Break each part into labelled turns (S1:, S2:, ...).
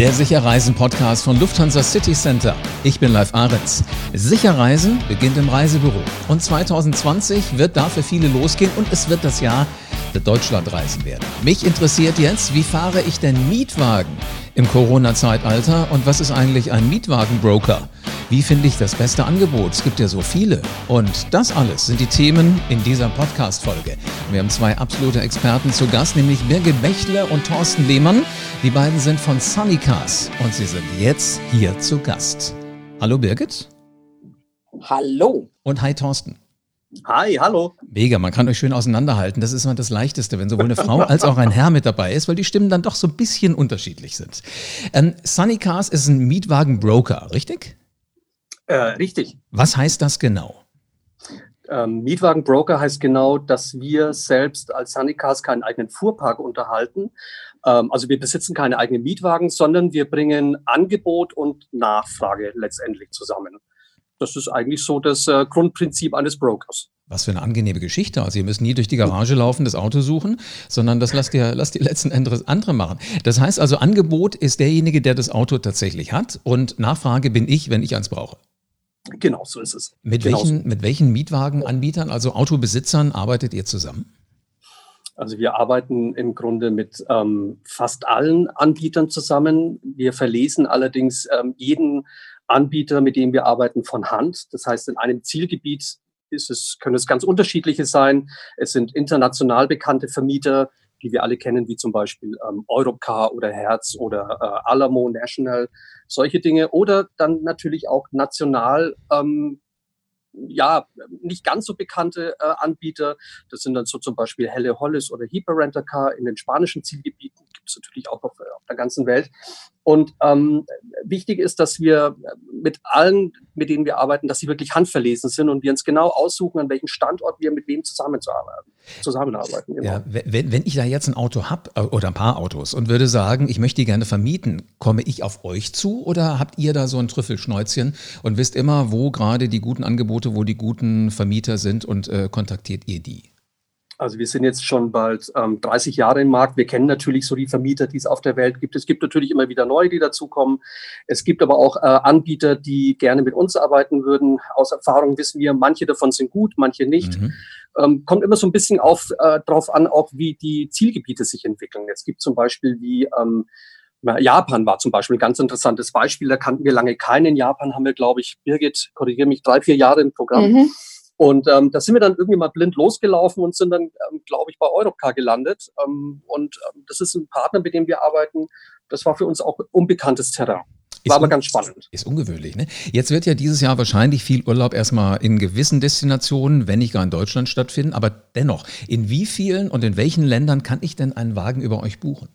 S1: Der Sicherreisen-Podcast von Lufthansa City Center. Ich bin Live Ahrens. Sicherreisen beginnt im Reisebüro. Und 2020 wird dafür viele losgehen und es wird das Jahr der Deutschlandreisen werden. Mich interessiert jetzt, wie fahre ich denn Mietwagen im Corona-Zeitalter und was ist eigentlich ein Mietwagenbroker? Wie finde ich das beste Angebot? Es gibt ja so viele. Und das alles sind die Themen in dieser Podcast-Folge. Wir haben zwei absolute Experten zu Gast, nämlich Birgit Bächler und Thorsten Lehmann. Die beiden sind von Sunnycars und sie sind jetzt hier zu Gast. Hallo Birgit.
S2: Hallo.
S1: Und hi Thorsten.
S3: Hi, hallo.
S1: Mega, man kann euch schön auseinanderhalten. Das ist immer das Leichteste, wenn sowohl eine Frau als auch ein Herr mit dabei ist, weil die Stimmen dann doch so ein bisschen unterschiedlich sind. Ähm, Sunny Cars ist ein Mietwagenbroker, richtig?
S3: Äh, richtig.
S1: Was heißt das genau?
S3: Ähm, Mietwagenbroker heißt genau, dass wir selbst als Sunnycars keinen eigenen Fuhrpark unterhalten. Ähm, also wir besitzen keine eigenen Mietwagen, sondern wir bringen Angebot und Nachfrage letztendlich zusammen. Das ist eigentlich so das äh, Grundprinzip eines Brokers.
S1: Was für eine angenehme Geschichte. Also ihr müsst nie durch die Garage laufen, das Auto suchen, sondern das lasst ihr, lasst ihr letzten Endes andere machen. Das heißt also, Angebot ist derjenige, der das Auto tatsächlich hat und Nachfrage bin ich, wenn ich eins brauche.
S3: Genau, so ist es.
S1: Mit,
S3: genau
S1: welchen, mit welchen Mietwagenanbietern, also Autobesitzern, arbeitet ihr zusammen?
S3: Also wir arbeiten im Grunde mit ähm, fast allen Anbietern zusammen. Wir verlesen allerdings ähm, jeden Anbieter, mit dem wir arbeiten, von Hand. Das heißt, in einem Zielgebiet ist es, können es ganz unterschiedliche sein. Es sind international bekannte Vermieter, die wir alle kennen, wie zum Beispiel ähm, Europcar oder Herz oder äh, Alamo National, solche Dinge. Oder dann natürlich auch national ähm, ja, nicht ganz so bekannte äh, Anbieter. Das sind dann so zum Beispiel Helle Hollis oder Hyper Renter Car in den spanischen Zielgebieten, es natürlich auch auf, auf, der ganzen Welt. Und ähm, wichtig ist, dass wir mit allen, mit denen wir arbeiten, dass sie wirklich handverlesen sind und wir uns genau aussuchen, an welchem Standort wir mit wem zusammenzuarbeiten, zusammenarbeiten.
S1: Genau. Ja, wenn, wenn ich da jetzt ein Auto habe äh, oder ein paar Autos und würde sagen, ich möchte die gerne vermieten, komme ich auf euch zu oder habt ihr da so ein Trüffelschnäuzchen und wisst immer, wo gerade die guten Angebote, wo die guten Vermieter sind und äh, kontaktiert ihr die?
S3: Also wir sind jetzt schon bald ähm, 30 Jahre im Markt. Wir kennen natürlich so die Vermieter, die es auf der Welt gibt. Es gibt natürlich immer wieder neue, die dazukommen. Es gibt aber auch äh, Anbieter, die gerne mit uns arbeiten würden. Aus Erfahrung wissen wir, manche davon sind gut, manche nicht. Mhm. Ähm, kommt immer so ein bisschen auf, äh, drauf an, auch wie die Zielgebiete sich entwickeln. Es gibt zum Beispiel wie ähm, Japan war zum Beispiel ein ganz interessantes Beispiel. Da kannten wir lange keinen. In Japan haben wir, glaube ich, Birgit, korrigiere mich, drei, vier Jahre im Programm. Mhm. Und ähm, da sind wir dann irgendwie mal blind losgelaufen und sind dann, ähm, glaube ich, bei Europcar gelandet. Ähm, und ähm, das ist ein Partner, mit dem wir arbeiten. Das war für uns auch unbekanntes Terrain. War aber ganz spannend.
S1: Ist ungewöhnlich, ne? Jetzt wird ja dieses Jahr wahrscheinlich viel Urlaub erstmal in gewissen Destinationen, wenn nicht gar in Deutschland stattfinden. Aber dennoch, in wie vielen und in welchen Ländern kann ich denn einen Wagen über euch buchen?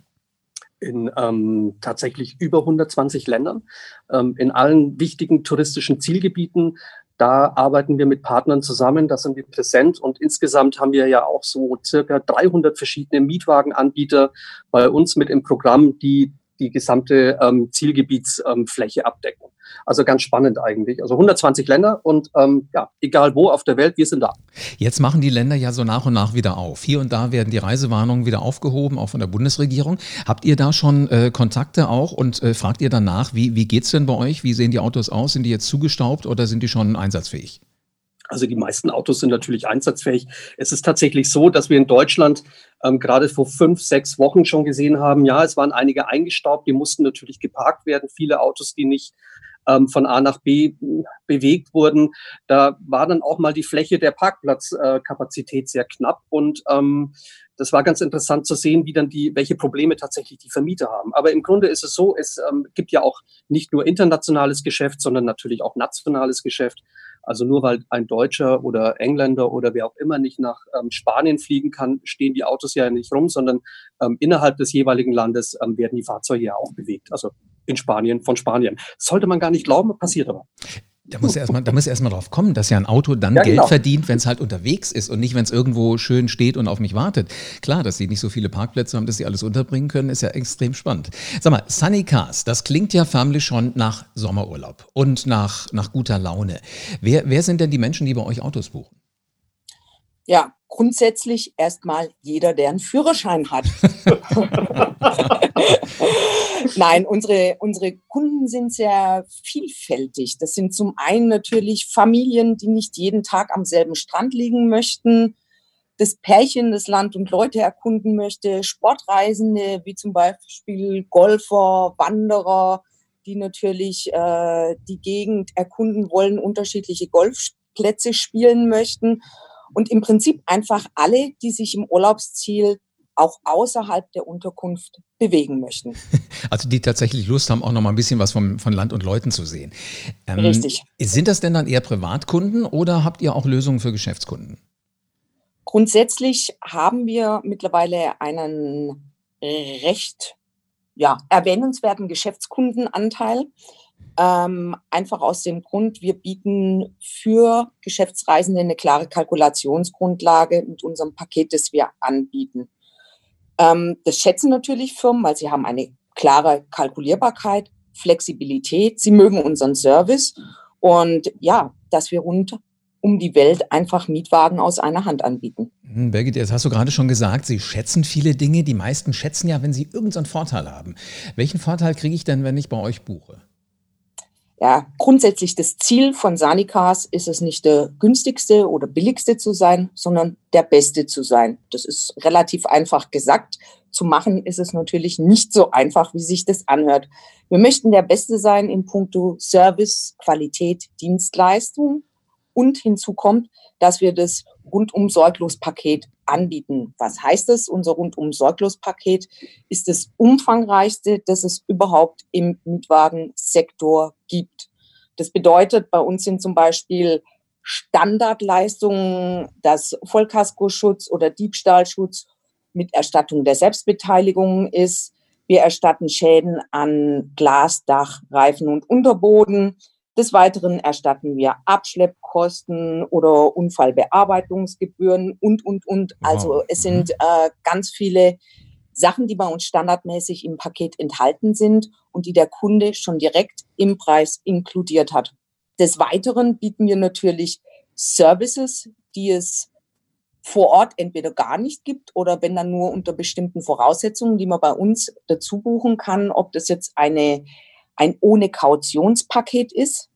S3: in ähm, tatsächlich über 120 Ländern, ähm, in allen wichtigen touristischen Zielgebieten. Da arbeiten wir mit Partnern zusammen, da sind wir präsent und insgesamt haben wir ja auch so circa 300 verschiedene Mietwagenanbieter bei uns mit im Programm, die die gesamte ähm, Zielgebietsfläche ähm, abdecken. Also ganz spannend eigentlich. Also 120 Länder und ähm, ja, egal wo auf der Welt, wir sind da.
S1: Jetzt machen die Länder ja so nach und nach wieder auf. Hier und da werden die Reisewarnungen wieder aufgehoben, auch von der Bundesregierung. Habt ihr da schon äh, Kontakte auch und äh, fragt ihr danach, wie, wie es denn bei euch? Wie sehen die Autos aus? Sind die jetzt zugestaubt oder sind die schon einsatzfähig?
S3: Also die meisten Autos sind natürlich einsatzfähig. Es ist tatsächlich so, dass wir in Deutschland ähm, gerade vor fünf, sechs Wochen schon gesehen haben, ja, es waren einige eingestaubt, die mussten natürlich geparkt werden. Viele Autos, die nicht ähm, von A nach B bewegt wurden. Da war dann auch mal die Fläche der Parkplatzkapazität äh, sehr knapp und ähm, das war ganz interessant zu sehen, wie dann die, welche Probleme tatsächlich die Vermieter haben. Aber im Grunde ist es so, es ähm, gibt ja auch nicht nur internationales Geschäft, sondern natürlich auch nationales Geschäft. Also nur weil ein Deutscher oder Engländer oder wer auch immer nicht nach ähm, Spanien fliegen kann, stehen die Autos ja nicht rum, sondern ähm, innerhalb des jeweiligen Landes ähm, werden die Fahrzeuge ja auch bewegt. Also in Spanien, von Spanien. sollte man gar nicht glauben, passiert aber.
S1: Da muss erstmal, da muss erstmal drauf kommen, dass ja ein Auto dann ja, Geld genau. verdient, wenn es halt unterwegs ist und nicht, wenn es irgendwo schön steht und auf mich wartet. Klar, dass sie nicht so viele Parkplätze haben, dass sie alles unterbringen können, ist ja extrem spannend. Sag mal, Sunny Cars, das klingt ja förmlich schon nach Sommerurlaub und nach, nach guter Laune. Wer, wer sind denn die Menschen, die bei euch Autos buchen?
S2: Ja, grundsätzlich erstmal jeder, der einen Führerschein hat. Nein, unsere, unsere Kunden sind sehr vielfältig. Das sind zum einen natürlich Familien, die nicht jeden Tag am selben Strand liegen möchten, das Pärchen das Land und Leute erkunden möchte, Sportreisende wie zum Beispiel Golfer, Wanderer, die natürlich äh, die Gegend erkunden wollen, unterschiedliche Golfplätze spielen möchten und im Prinzip einfach alle, die sich im Urlaubsziel auch außerhalb der Unterkunft bewegen möchten.
S1: Also die tatsächlich Lust haben, auch noch mal ein bisschen was vom, von Land und Leuten zu sehen.
S2: Ähm, Richtig.
S1: Sind das denn dann eher Privatkunden oder habt ihr auch Lösungen für Geschäftskunden?
S2: Grundsätzlich haben wir mittlerweile einen recht ja, erwähnenswerten Geschäftskundenanteil. Ähm, einfach aus dem Grund, wir bieten für Geschäftsreisende eine klare Kalkulationsgrundlage mit unserem Paket, das wir anbieten. Ähm, das schätzen natürlich Firmen, weil sie haben eine klare Kalkulierbarkeit, Flexibilität, sie mögen unseren Service und ja, dass wir rund um die Welt einfach Mietwagen aus einer Hand anbieten.
S1: Hm, Birgit, jetzt hast du gerade schon gesagt, Sie schätzen viele Dinge. Die meisten schätzen ja, wenn sie irgendeinen Vorteil haben. Welchen Vorteil kriege ich denn, wenn ich bei euch buche?
S2: Ja, grundsätzlich das Ziel von Sanicars ist es nicht der günstigste oder billigste zu sein, sondern der beste zu sein. Das ist relativ einfach gesagt. Zu machen ist es natürlich nicht so einfach, wie sich das anhört. Wir möchten der Beste sein in puncto Service, Qualität, Dienstleistung und hinzu kommt, dass wir das rundum sorglos Paket anbieten. Was heißt das? Unser rundum sorglos Paket ist das umfangreichste, das es überhaupt im Mietwagensektor gibt. Das bedeutet, bei uns sind zum Beispiel Standardleistungen, das Vollkaskoschutz oder Diebstahlschutz mit Erstattung der Selbstbeteiligung ist. Wir erstatten Schäden an Glas, Dach, Reifen und Unterboden. Des Weiteren erstatten wir Abschleppkosten oder Unfallbearbeitungsgebühren und, und, und. Wow. Also es sind mhm. äh, ganz viele Sachen, die bei uns standardmäßig im Paket enthalten sind und die der Kunde schon direkt im Preis inkludiert hat. Des Weiteren bieten wir natürlich Services, die es vor Ort entweder gar nicht gibt oder wenn dann nur unter bestimmten Voraussetzungen, die man bei uns dazu buchen kann, ob das jetzt eine ein ohne Kautionspaket ist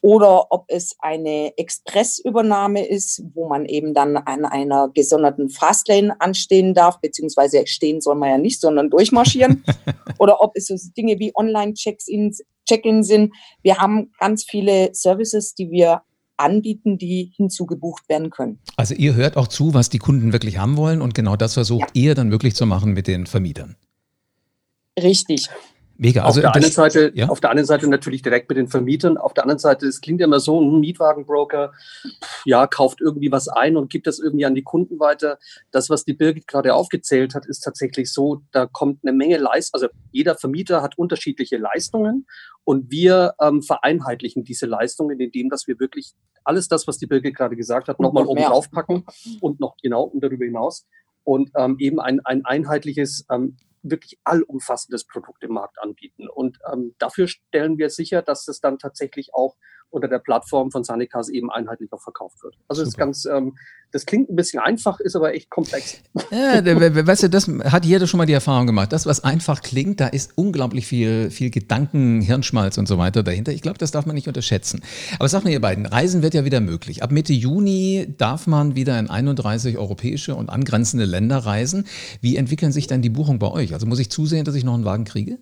S2: oder ob es eine Expressübernahme ist, wo man eben dann an einer gesonderten Fastlane anstehen darf, beziehungsweise stehen soll man ja nicht, sondern durchmarschieren. oder ob es so Dinge wie Online-Check-ins Check-in sind. Wir haben ganz viele Services, die wir anbieten, die hinzugebucht werden können.
S1: Also ihr hört auch zu, was die Kunden wirklich haben wollen und genau das versucht ja. ihr dann möglich zu machen mit den Vermietern.
S2: Richtig.
S3: Mega. Also auf, der einen Seite, ja? auf der einen Seite natürlich direkt mit den Vermietern, auf der anderen Seite, es klingt ja immer so, ein Mietwagenbroker, ja, kauft irgendwie was ein und gibt das irgendwie an die Kunden weiter. Das, was die Birgit gerade aufgezählt hat, ist tatsächlich so, da kommt eine Menge Leistung, also jeder Vermieter hat unterschiedliche Leistungen und wir ähm, vereinheitlichen diese Leistungen, indem dass wir wirklich alles das, was die Birgit gerade gesagt hat, nochmal oben drauf packen und noch genau und darüber hinaus und ähm, eben ein, ein einheitliches ähm, wirklich allumfassendes Produkt im Markt anbieten. Und ähm, dafür stellen wir sicher, dass es dann tatsächlich auch unter der Plattform von Sanicas eben einheitlich auch verkauft wird. Also das ist ganz, ähm, das klingt ein bisschen einfach, ist aber echt komplex.
S1: Ja, weißt du, das hat jeder schon mal die Erfahrung gemacht. Das, was einfach klingt, da ist unglaublich viel, viel Gedanken, Hirnschmalz und so weiter dahinter. Ich glaube, das darf man nicht unterschätzen. Aber sag mir ihr beiden, Reisen wird ja wieder möglich. Ab Mitte Juni darf man wieder in 31 europäische und angrenzende Länder reisen. Wie entwickeln sich dann die Buchungen bei euch? Also muss ich zusehen, dass ich noch einen Wagen kriege?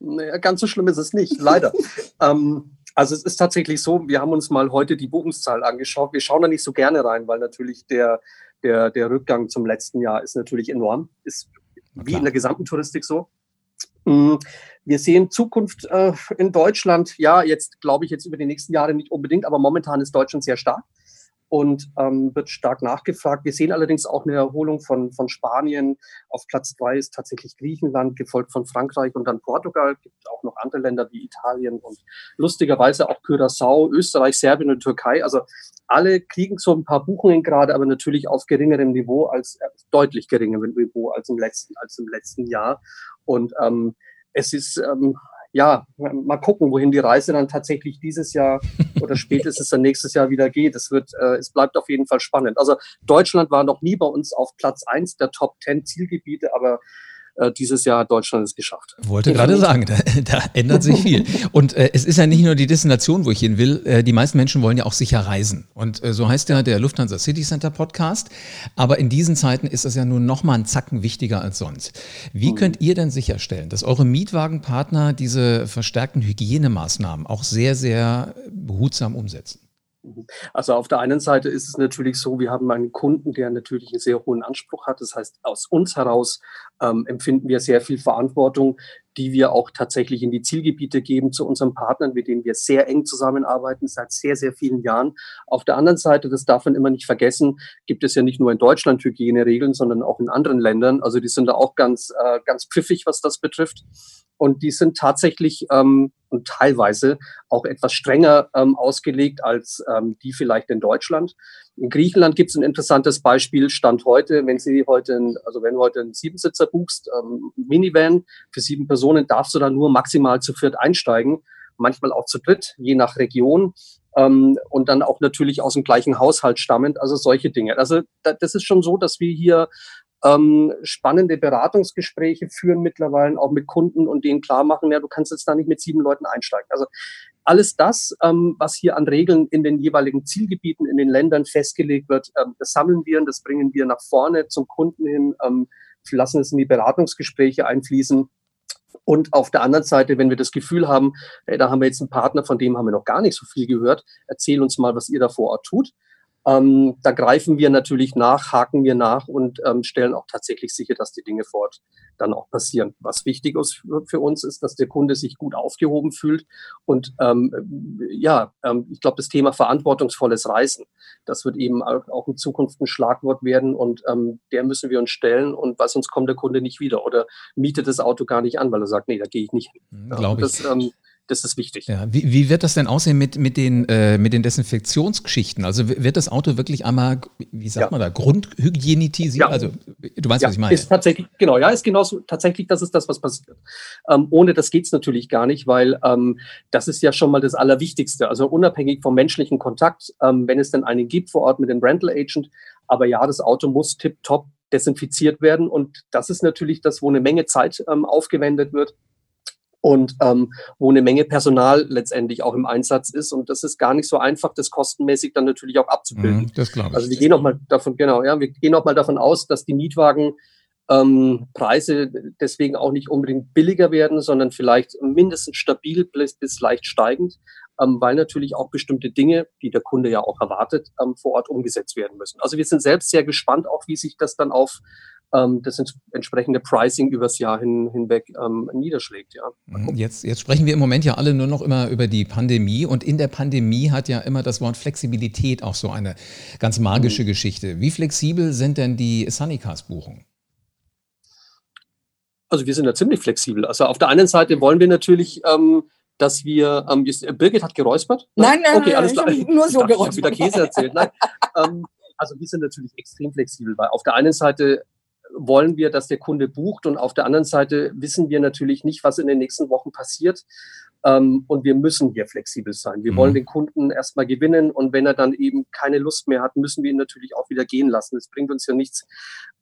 S3: Naja, ganz so schlimm ist es nicht, leider. ähm, also es ist tatsächlich so, wir haben uns mal heute die Buchungszahl angeschaut. Wir schauen da nicht so gerne rein, weil natürlich der, der, der Rückgang zum letzten Jahr ist natürlich enorm. Ist wie in der gesamten Touristik so. Mm, wir sehen Zukunft äh, in Deutschland, ja, jetzt glaube ich jetzt über die nächsten Jahre nicht unbedingt, aber momentan ist Deutschland sehr stark und ähm, wird stark nachgefragt. Wir sehen allerdings auch eine Erholung von, von Spanien. Auf Platz zwei ist tatsächlich Griechenland, gefolgt von Frankreich und dann Portugal. Es gibt auch noch andere Länder wie Italien und lustigerweise auch Curaçao, Österreich, Serbien und Türkei. Also alle kriegen so ein paar Buchungen gerade, aber natürlich auf geringerem Niveau als äh, deutlich geringerem Niveau als im letzten als im letzten Jahr. Und ähm, es ist ähm, ja, mal gucken, wohin die Reise dann tatsächlich dieses Jahr oder spätestens dann nächstes Jahr wieder geht. Es wird, äh, es bleibt auf jeden Fall spannend. Also Deutschland war noch nie bei uns auf Platz eins der Top 10 Zielgebiete, aber dieses Jahr hat Deutschland es geschafft.
S1: Wollte gerade sagen, da, da, ändert sich viel. Und äh, es ist ja nicht nur die Destination, wo ich hin will. Äh, die meisten Menschen wollen ja auch sicher reisen. Und äh, so heißt ja der Lufthansa City Center Podcast. Aber in diesen Zeiten ist das ja nun noch mal einen Zacken wichtiger als sonst. Wie hm. könnt ihr denn sicherstellen, dass eure Mietwagenpartner diese verstärkten Hygienemaßnahmen auch sehr, sehr behutsam umsetzen?
S3: Also auf der einen Seite ist es natürlich so, wir haben einen Kunden, der natürlich einen sehr hohen Anspruch hat. Das heißt, aus uns heraus ähm, empfinden wir sehr viel Verantwortung, die wir auch tatsächlich in die Zielgebiete geben zu unseren Partnern, mit denen wir sehr eng zusammenarbeiten seit sehr, sehr vielen Jahren. Auf der anderen Seite, das darf man immer nicht vergessen, gibt es ja nicht nur in Deutschland Hygieneregeln, sondern auch in anderen Ländern. Also die sind da auch ganz, äh, ganz pfiffig, was das betrifft. Und die sind tatsächlich ähm, und teilweise auch etwas strenger ähm, ausgelegt als ähm, die vielleicht in Deutschland. In Griechenland gibt es ein interessantes Beispiel, Stand heute, wenn Sie heute, also wenn du heute einen Siebensitzer buchst, ähm, Minivan für sieben Personen, darfst du da nur maximal zu viert einsteigen, manchmal auch zu dritt, je nach Region. Ähm, und dann auch natürlich aus dem gleichen Haushalt stammend, also solche Dinge. Also da, das ist schon so, dass wir hier ähm, spannende Beratungsgespräche führen mittlerweile auch mit Kunden und denen klar machen, ja, du kannst jetzt da nicht mit sieben Leuten einsteigen. Also alles das, ähm, was hier an Regeln in den jeweiligen Zielgebieten in den Ländern festgelegt wird, ähm, das sammeln wir und das bringen wir nach vorne zum Kunden hin, ähm, lassen es in die Beratungsgespräche einfließen. Und auf der anderen Seite, wenn wir das Gefühl haben, ey, da haben wir jetzt einen Partner, von dem haben wir noch gar nicht so viel gehört, erzähl uns mal, was ihr da vor Ort tut ähm, da greifen wir natürlich nach, haken wir nach und ähm, stellen auch tatsächlich sicher, dass die Dinge fort dann auch passieren. Was wichtig ist für uns ist, dass der Kunde sich gut aufgehoben fühlt. Und ähm, ja, ähm, ich glaube, das Thema verantwortungsvolles Reisen, das wird eben auch in Zukunft ein Schlagwort werden und ähm, der müssen wir uns stellen und weil sonst kommt der Kunde nicht wieder oder mietet das Auto gar nicht an, weil er sagt, nee, da gehe ich nicht hin.
S1: Mhm, Glaube ich.
S3: Das, ähm, das ist wichtig.
S1: Ja, wie, wie, wird das denn aussehen mit, mit, den, äh, mit den Desinfektionsgeschichten? Also wird das Auto wirklich einmal, wie sagt ja. man da, grundhygienitisiert? Ja. Also du weißt, was ich meine.
S3: Ist tatsächlich, genau, ja, ist genauso, tatsächlich, das ist das, was passiert. Ähm, ohne das geht es natürlich gar nicht, weil ähm, das ist ja schon mal das Allerwichtigste. Also unabhängig vom menschlichen Kontakt, ähm, wenn es denn einen gibt vor Ort mit dem Rental Agent, aber ja, das Auto muss tipptopp desinfiziert werden und das ist natürlich das, wo eine Menge Zeit ähm, aufgewendet wird und ähm, wo eine Menge Personal letztendlich auch im Einsatz ist. Und das ist gar nicht so einfach, das kostenmäßig dann natürlich auch abzubilden.
S1: Mm, das glaube ich.
S3: Also wir gehen auch mal davon, genau, ja, wir gehen auch mal davon aus, dass die Mietwagen ähm, Preise deswegen auch nicht unbedingt billiger werden, sondern vielleicht mindestens stabil bis, bis leicht steigend, ähm, weil natürlich auch bestimmte Dinge, die der Kunde ja auch erwartet, ähm, vor Ort umgesetzt werden müssen. Also wir sind selbst sehr gespannt, auch wie sich das dann auf ähm, das entsprechende Pricing übers Jahr hin, hinweg ähm, niederschlägt. Ja.
S1: Mhm. Jetzt, jetzt sprechen wir im Moment ja alle nur noch immer über die Pandemie und in der Pandemie hat ja immer das Wort Flexibilität auch so eine ganz magische mhm. Geschichte. Wie flexibel sind denn die Sunnycars-Buchungen?
S3: Also wir sind da ziemlich flexibel. Also auf der einen Seite wollen wir natürlich ähm, dass wir, ähm, Birgit hat geräuspert?
S2: Nein, nein, okay, alles klar. nur so geräuspert. Ich
S3: wieder Käse erzählt. Nein. ähm, also wir sind natürlich extrem flexibel, weil auf der einen Seite wollen wir, dass der Kunde bucht und auf der anderen Seite wissen wir natürlich nicht, was in den nächsten Wochen passiert. Ähm, und wir müssen hier flexibel sein. Wir mhm. wollen den Kunden erstmal gewinnen und wenn er dann eben keine Lust mehr hat, müssen wir ihn natürlich auch wieder gehen lassen. Es bringt uns ja nichts,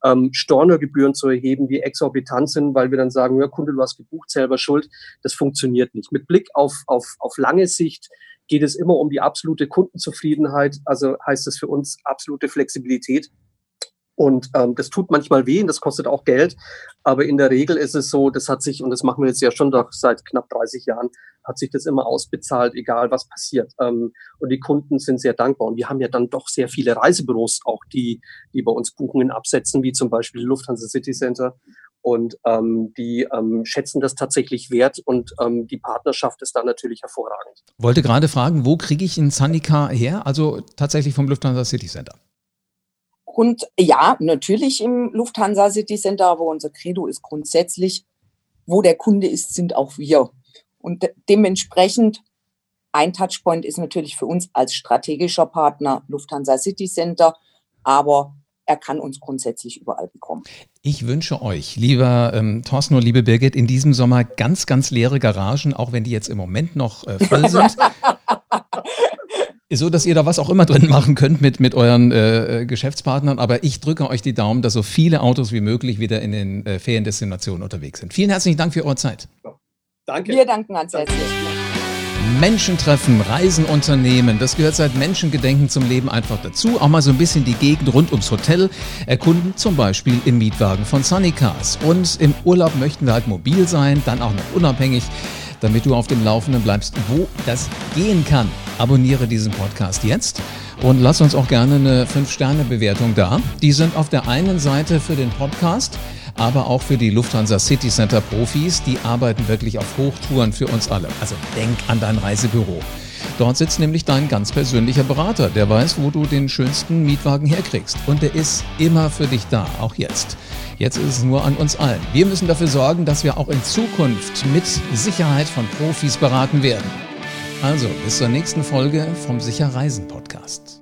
S3: ähm, Stornogebühren zu erheben, die exorbitant sind, weil wir dann sagen, ja, Kunde, du hast gebucht, selber schuld. Das funktioniert nicht. Mit Blick auf, auf, auf lange Sicht geht es immer um die absolute Kundenzufriedenheit. Also heißt es für uns absolute Flexibilität. Und ähm, das tut manchmal weh und das kostet auch Geld. Aber in der Regel ist es so, das hat sich, und das machen wir jetzt ja schon doch seit knapp 30 Jahren, hat sich das immer ausbezahlt, egal was passiert. Ähm, und die Kunden sind sehr dankbar. Und wir haben ja dann doch sehr viele Reisebüros auch, die, die bei uns Buchungen absetzen, wie zum Beispiel Lufthansa City Center. Und ähm, die ähm, schätzen das tatsächlich wert und ähm, die Partnerschaft ist da natürlich hervorragend.
S1: Wollte gerade fragen, wo kriege ich einen Sunnycar her? Also tatsächlich vom Lufthansa City Center.
S2: Und ja, natürlich im Lufthansa City Center, aber unser Credo ist grundsätzlich, wo der Kunde ist, sind auch wir. Und dementsprechend ein Touchpoint ist natürlich für uns als strategischer Partner Lufthansa City Center, aber er kann uns grundsätzlich überall bekommen.
S1: Ich wünsche euch, lieber ähm, Thorsten und liebe Birgit, in diesem Sommer ganz, ganz leere Garagen, auch wenn die jetzt im Moment noch äh, voll sind. So dass ihr da was auch immer drin machen könnt mit, mit euren äh, Geschäftspartnern. Aber ich drücke euch die Daumen, dass so viele Autos wie möglich wieder in den äh, Feriendestinationen unterwegs sind. Vielen herzlichen Dank für eure Zeit.
S2: Danke. Wir danken ganz herzlich.
S1: Menschen treffen, Reisen unternehmen, das gehört seit Menschengedenken zum Leben einfach dazu. Auch mal so ein bisschen die Gegend rund ums Hotel erkunden, zum Beispiel im Mietwagen von Sunny Cars. Und im Urlaub möchten wir halt mobil sein, dann auch noch unabhängig damit du auf dem Laufenden bleibst, wo das gehen kann. Abonniere diesen Podcast jetzt und lass uns auch gerne eine 5-Sterne-Bewertung da. Die sind auf der einen Seite für den Podcast, aber auch für die Lufthansa City Center Profis. Die arbeiten wirklich auf Hochtouren für uns alle. Also denk an dein Reisebüro. Dort sitzt nämlich dein ganz persönlicher Berater, der weiß, wo du den schönsten Mietwagen herkriegst. Und der ist immer für dich da, auch jetzt. Jetzt ist es nur an uns allen. Wir müssen dafür sorgen, dass wir auch in Zukunft mit Sicherheit von Profis beraten werden. Also, bis zur nächsten Folge vom Sicher Reisen Podcast.